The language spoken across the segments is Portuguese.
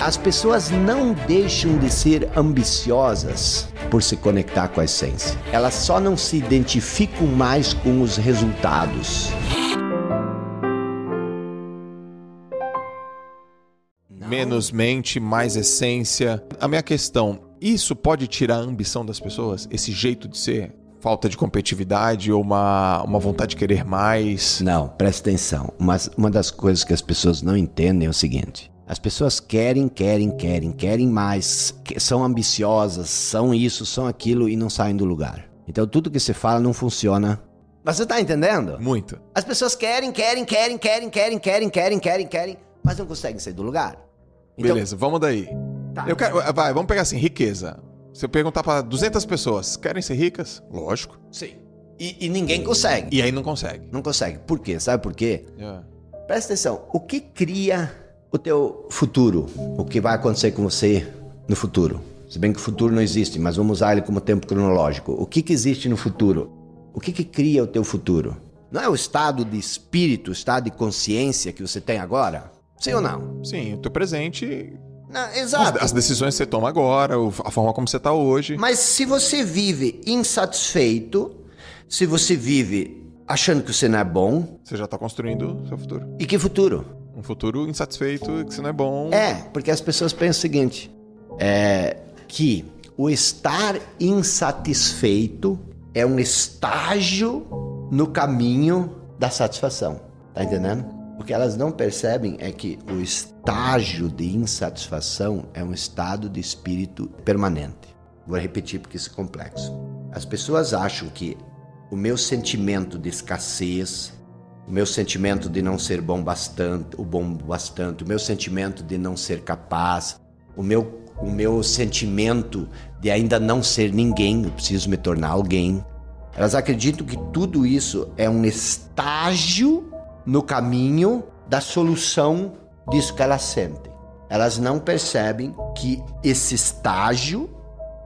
As pessoas não deixam de ser ambiciosas por se conectar com a essência. Elas só não se identificam mais com os resultados. Menos mente, mais essência. A minha questão, isso pode tirar a ambição das pessoas? Esse jeito de ser? Falta de competitividade ou uma, uma vontade de querer mais? Não, presta atenção. Mas uma das coisas que as pessoas não entendem é o seguinte: as pessoas querem, querem, querem, querem mais, são ambiciosas, são isso, são aquilo e não saem do lugar. Então tudo que você fala não funciona. Mas você tá entendendo? Muito. As pessoas querem, querem, querem, querem, querem, querem, querem, querem, querem, mas não conseguem sair do lugar. Então, Beleza, vamos daí. Tá. Eu quero, vai, vamos pegar assim, riqueza. Se eu perguntar para 200 pessoas, querem ser ricas? Lógico. Sim. E, e, ninguém consegue. E aí não consegue. Não consegue. Por quê? Sabe por quê? Yeah. Presta atenção. O que cria o teu futuro? O que vai acontecer com você no futuro? Se bem que o futuro não existe, mas vamos usar ele como tempo cronológico. O que, que existe no futuro? O que, que cria o teu futuro? Não é o estado de espírito, o estado de consciência que você tem agora? Sim ou não? Sim, o teu presente não, exato. As, as, decisões que você toma agora, a forma como você está hoje. Mas se você vive insatisfeito, se você vive achando que você não é bom. Você já está construindo seu futuro. E que futuro? Um futuro insatisfeito, que você não é bom. É, porque as pessoas pensam o seguinte: é que o estar insatisfeito é um estágio no caminho da satisfação. Tá entendendo? O que elas não percebem é que o estágio de insatisfação é um estado de espírito permanente. Vou repetir porque isso é complexo. As pessoas acham que o meu sentimento de escassez, o meu sentimento de não ser bom bastante, o bom bastante, o meu sentimento de não ser capaz, o meu, o meu sentimento de ainda não ser ninguém, eu preciso me tornar alguém. Elas acreditam que tudo isso é um estágio no caminho da solução disso que elas sentem. Elas não percebem que esse estágio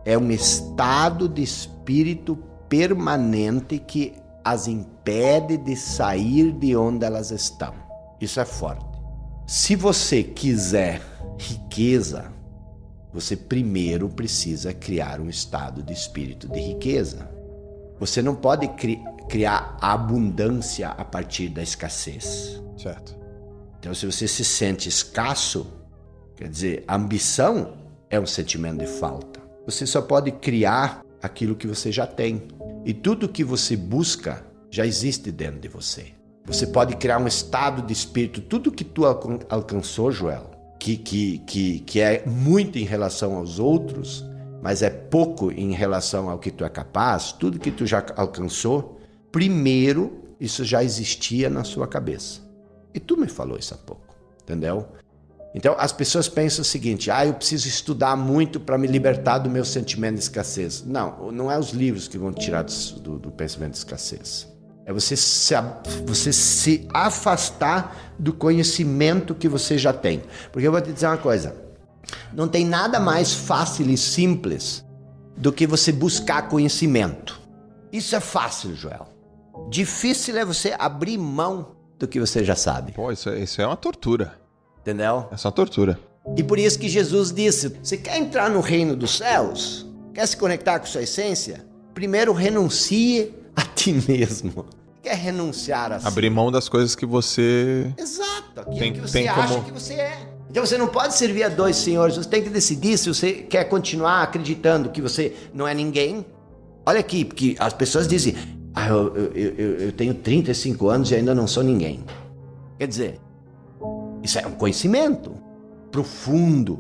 é um estado de espírito permanente que as impede de sair de onde elas estão. Isso é forte. Se você quiser riqueza, você primeiro precisa criar um estado de espírito de riqueza. Você não pode cri criar abundância a partir da escassez. Certo. Então, se você se sente escasso, quer dizer, ambição é um sentimento de falta. Você só pode criar aquilo que você já tem. E tudo que você busca já existe dentro de você. Você pode criar um estado de espírito, tudo que tu alcançou, Joel, que, que, que, que é muito em relação aos outros, mas é pouco em relação ao que tu é capaz, tudo que tu já alcançou, primeiro isso já existia na sua cabeça. E tu me falou isso há pouco, entendeu? Então as pessoas pensam o seguinte: ah, eu preciso estudar muito para me libertar do meu sentimento de escassez. Não, não é os livros que vão tirar do, do pensamento de escassez. É você se, você se afastar do conhecimento que você já tem. Porque eu vou te dizer uma coisa: não tem nada mais fácil e simples do que você buscar conhecimento. Isso é fácil, Joel. Difícil é você abrir mão do que você já sabe. Pô, isso é, isso é uma tortura. Entendeu? É só tortura. E por isso que Jesus disse: você quer entrar no reino dos céus? Quer se conectar com sua essência? Primeiro renuncie ti mesmo. Quer renunciar a si? Abrir mão das coisas que você. Exato, aquilo tem, que você acha como... que você é. Então você não pode servir a dois senhores, você tem que decidir se você quer continuar acreditando que você não é ninguém. Olha aqui, porque as pessoas dizem, ah, eu, eu, eu, eu tenho 35 anos e ainda não sou ninguém. Quer dizer, isso é um conhecimento profundo,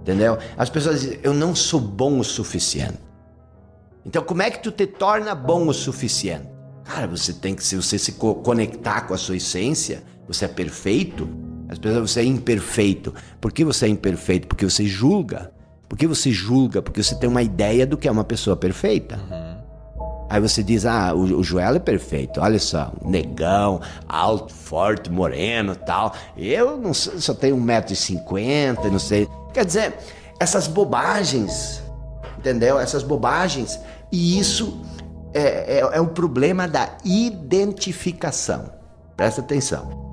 entendeu? As pessoas dizem, eu não sou bom o suficiente. Então, como é que tu te torna bom o suficiente? Cara, você tem que, se você se conectar com a sua essência, você é perfeito, as pessoas, você é imperfeito. Por que você é imperfeito? Porque você julga. Por que você julga? Porque você tem uma ideia do que é uma pessoa perfeita. Uhum. Aí você diz, ah, o, o Joel é perfeito, olha só, negão, alto, forte, moreno tal. Eu não sou, só tenho 1,50m, não sei. Quer dizer, essas bobagens, entendeu? Essas bobagens. E isso é, é, é o problema da identificação. Presta atenção.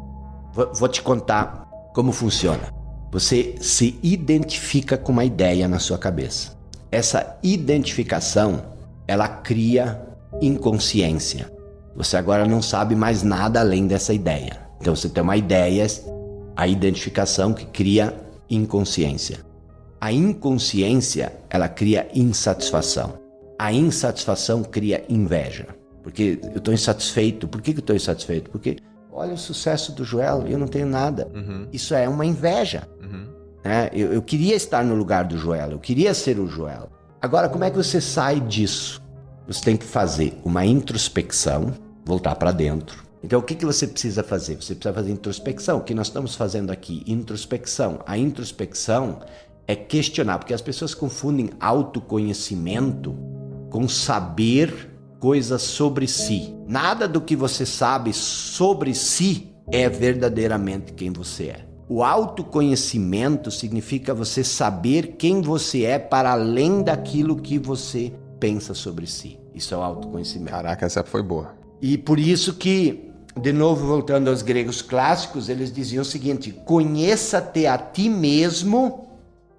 Vou te contar como funciona. Você se identifica com uma ideia na sua cabeça. Essa identificação, ela cria inconsciência. Você agora não sabe mais nada além dessa ideia. Então você tem uma ideia, a identificação que cria inconsciência. A inconsciência, ela cria insatisfação. A insatisfação cria inveja. Porque eu estou insatisfeito. Por que, que eu estou insatisfeito? Porque olha o sucesso do Joel, eu não tenho nada. Uhum. Isso é uma inveja. Uhum. É, eu, eu queria estar no lugar do Joel, eu queria ser o Joel. Agora, como é que você sai disso? Você tem que fazer uma introspecção, voltar para dentro. Então, o que, que você precisa fazer? Você precisa fazer introspecção. O que nós estamos fazendo aqui? Introspecção. A introspecção é questionar, porque as pessoas confundem autoconhecimento com saber coisas sobre si. Nada do que você sabe sobre si é verdadeiramente quem você é. O autoconhecimento significa você saber quem você é para além daquilo que você pensa sobre si. Isso é o autoconhecimento. Caraca, essa foi boa. E por isso que, de novo, voltando aos gregos clássicos, eles diziam o seguinte: conheça-te a ti mesmo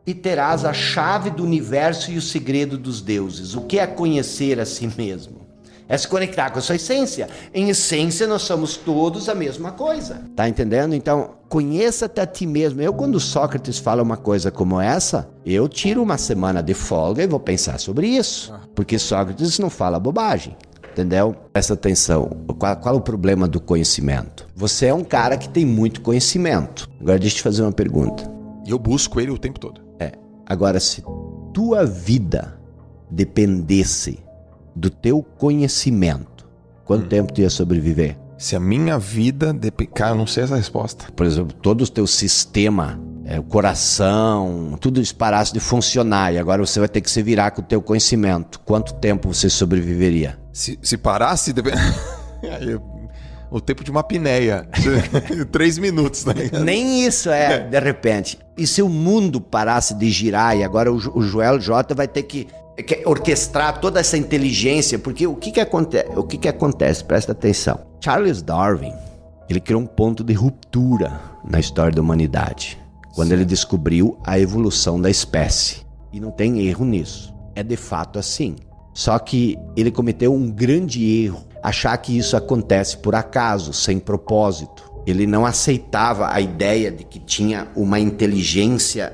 e terás a chave do universo e o segredo dos deuses. O que é conhecer a si mesmo? É se conectar com a sua essência. Em essência, nós somos todos a mesma coisa. Tá entendendo? Então, conheça-te a ti mesmo. Eu, quando Sócrates fala uma coisa como essa, eu tiro uma semana de folga e vou pensar sobre isso. Porque Sócrates não fala bobagem. Entendeu? Presta atenção. Qual, qual, é o problema do conhecimento? Você é um cara que tem muito conhecimento. Agora, deixa eu te fazer uma pergunta. E eu busco ele o tempo todo. Agora, se tua vida dependesse do teu conhecimento, quanto hum. tempo tu ia sobreviver? Se a minha vida depende. Cara, eu não sei essa resposta. Por exemplo, todo o teu sistema, é, o coração, tudo isso parasse de funcionar e agora você vai ter que se virar com o teu conhecimento. Quanto tempo você sobreviveria? Se, se parasse. Deve... o tempo de uma apneia. Três minutos, né? Nem isso é, de repente. E se o mundo parasse de girar e agora o, o Joel J vai ter que orquestrar toda essa inteligência, porque o que que acontece? O que que acontece? Presta atenção. Charles Darwin, ele criou um ponto de ruptura na história da humanidade, quando Sim. ele descobriu a evolução da espécie. E não tem erro nisso. É de fato assim. Só que ele cometeu um grande erro, achar que isso acontece por acaso, sem propósito. Ele não aceitava a ideia de que tinha uma inteligência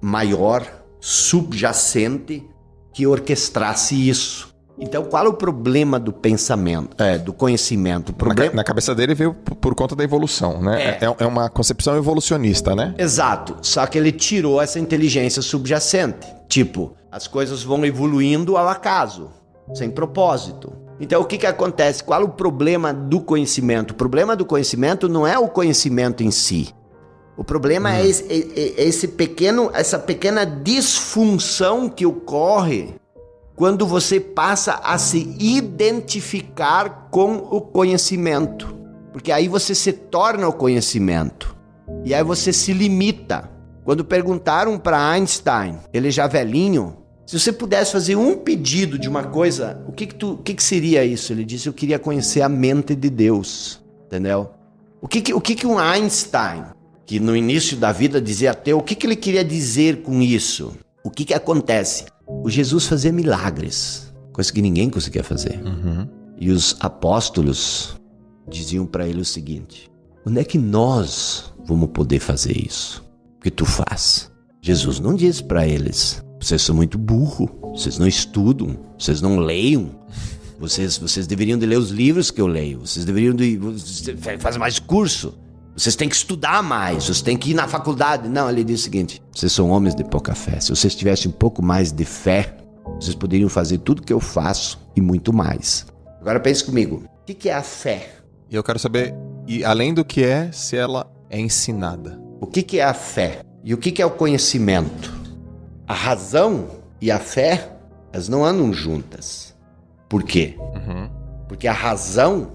maior subjacente que orquestrasse isso. Então, qual é o problema do pensamento, é, do conhecimento? Problema... Na, na, cabeça dele veio por, conta da evolução, né? É. é. É, uma concepção evolucionista, né? Exato. Só que ele tirou essa inteligência subjacente. Tipo, as coisas vão evoluindo ao acaso, sem propósito. Então, o que, que acontece? Qual o problema do conhecimento? O problema do conhecimento não é o conhecimento em si. O problema é hum. é, esse, é, é esse pequeno, essa pequena disfunção que ocorre quando você passa a se identificar com o conhecimento. Porque aí você se torna o conhecimento. E aí você se limita. Quando perguntaram para Einstein, ele já velhinho, se você pudesse fazer um pedido de uma coisa, o que que, tu, o que que seria isso? Ele disse: Eu queria conhecer a mente de Deus. Entendeu? O que que, o que, que um Einstein que no início da vida dizia ateu, o que, que ele queria dizer com isso? O que, que acontece? O Jesus fazia milagres, coisa que ninguém conseguia fazer. Uhum. E os apóstolos diziam para ele o seguinte: onde é que nós vamos poder fazer isso? O que tu faz? Jesus não disse para eles: vocês são muito burro, vocês não estudam, vocês não leiam. Vocês, vocês deveriam de ler os livros que eu leio. Vocês deveriam de fazer mais curso. Vocês têm que estudar mais, vocês têm que ir na faculdade. Não, ele diz o seguinte: vocês são homens de pouca fé. Se vocês tivessem um pouco mais de fé, vocês poderiam fazer tudo que eu faço e muito mais. Agora pense comigo: o que é a fé? E eu quero saber, e além do que é, se ela é ensinada. O que é a fé? E o que é o conhecimento? A razão e a fé, elas não andam juntas. Por quê? Uhum. Porque a razão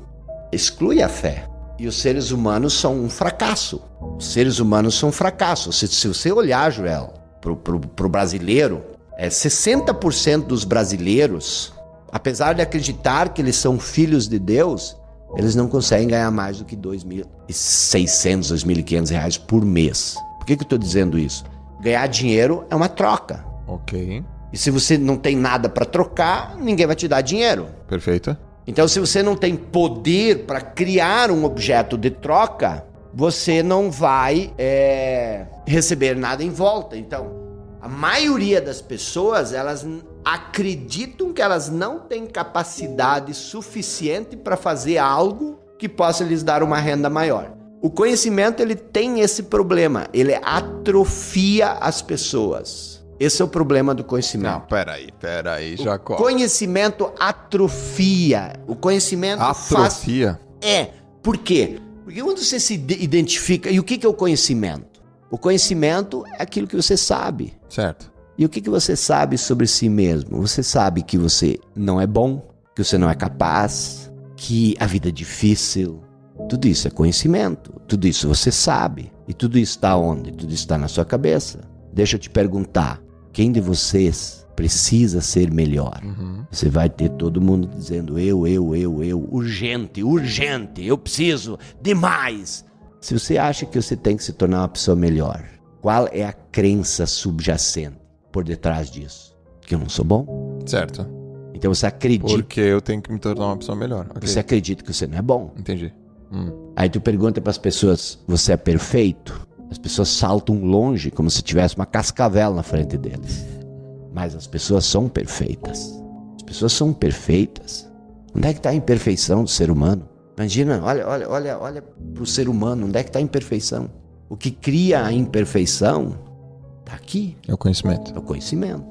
exclui a fé. E os seres humanos são um fracasso. Os seres humanos são um fracasso. Se, se você olhar, Joel, pro, pro, pro brasileiro, é 60% dos brasileiros, apesar de acreditar que eles são filhos de Deus, eles não conseguem ganhar mais do que 2.600, 2.500 reais por mês. Por que, que eu estou dizendo isso? Ganhar dinheiro é uma troca. Ok. E se você não tem nada para trocar, ninguém vai te dar dinheiro. Perfeito. Então, se você não tem poder para criar um objeto de troca, você não vai é, receber nada em volta. Então, a maioria das pessoas elas acreditam que elas não têm capacidade suficiente para fazer algo que possa lhes dar uma renda maior. O conhecimento ele tem esse problema, ele atrofia as pessoas. Esse é o problema do conhecimento. Não, peraí, peraí, Jacó. O conhecimento atrofia. O conhecimento atrofia. Faz... É. Por quê? Porque quando você se identifica. E o que é o conhecimento? O conhecimento é aquilo que você sabe. Certo. E o que você sabe sobre si mesmo? Você sabe que você não é bom, que você não é capaz, que a vida é difícil. Tudo isso é conhecimento. Tudo isso você sabe. E tudo isso está onde? Tudo isso está na sua cabeça. Deixa eu te perguntar: quem de vocês precisa ser melhor? Uhum. Você vai ter todo mundo dizendo eu, eu, eu, eu, urgente, urgente, eu preciso demais. Se você acha que você tem que se tornar uma pessoa melhor, qual é a crença subjacente por detrás disso? Que eu não sou bom? Certo. Então você acredita. Porque eu tenho que me tornar uma pessoa melhor. Okay. Você acredita que você não é bom. Entendi. Hum. Aí tu pergunta para as pessoas: você é perfeito? As pessoas saltam longe como se tivesse uma cascavel na frente deles. Mas as pessoas são perfeitas. As pessoas são perfeitas. Onde é que está a imperfeição do ser humano? Imagina, olha, olha, olha, olha para o ser humano, onde é que está a imperfeição? O que cria a imperfeição está aqui. É o conhecimento. É o conhecimento.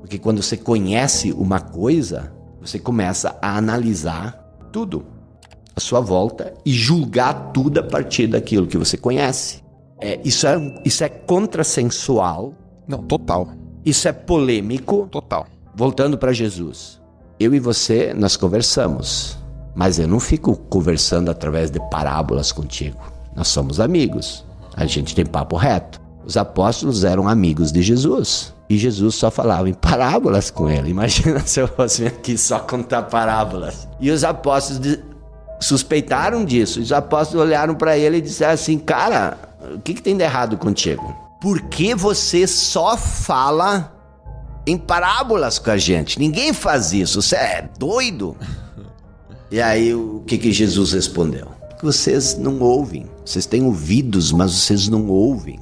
Porque quando você conhece uma coisa, você começa a analisar tudo à sua volta e julgar tudo a partir daquilo que você conhece. É, isso, é, isso é contrassensual. Não, total. Isso é polêmico. Total. Voltando para Jesus. Eu e você, nós conversamos. Mas eu não fico conversando através de parábolas contigo. Nós somos amigos. A gente tem papo reto. Os apóstolos eram amigos de Jesus. E Jesus só falava em parábolas com ele. Imagina se eu fosse aqui só contar parábolas. E os apóstolos suspeitaram disso. Os apóstolos olharam para ele e disseram assim: Cara, o que, que tem de errado contigo? Por que você só fala em parábolas com a gente? Ninguém faz isso. Você é doido? E aí o que, que Jesus respondeu? Vocês não ouvem. Vocês têm ouvidos, mas vocês não ouvem.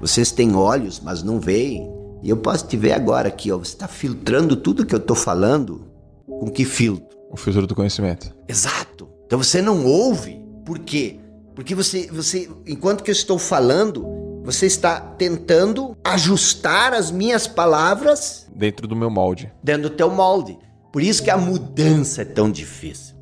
Vocês têm olhos, mas não veem. E eu posso te ver agora aqui, ó. Você está filtrando tudo que eu estou falando. Com que filtro? O filtro do conhecimento. Exato. Então você não ouve. Por quê? Porque você, você, enquanto que eu estou falando, você está tentando ajustar as minhas palavras dentro do meu molde. Dentro do teu molde. Por isso que a mudança é tão difícil.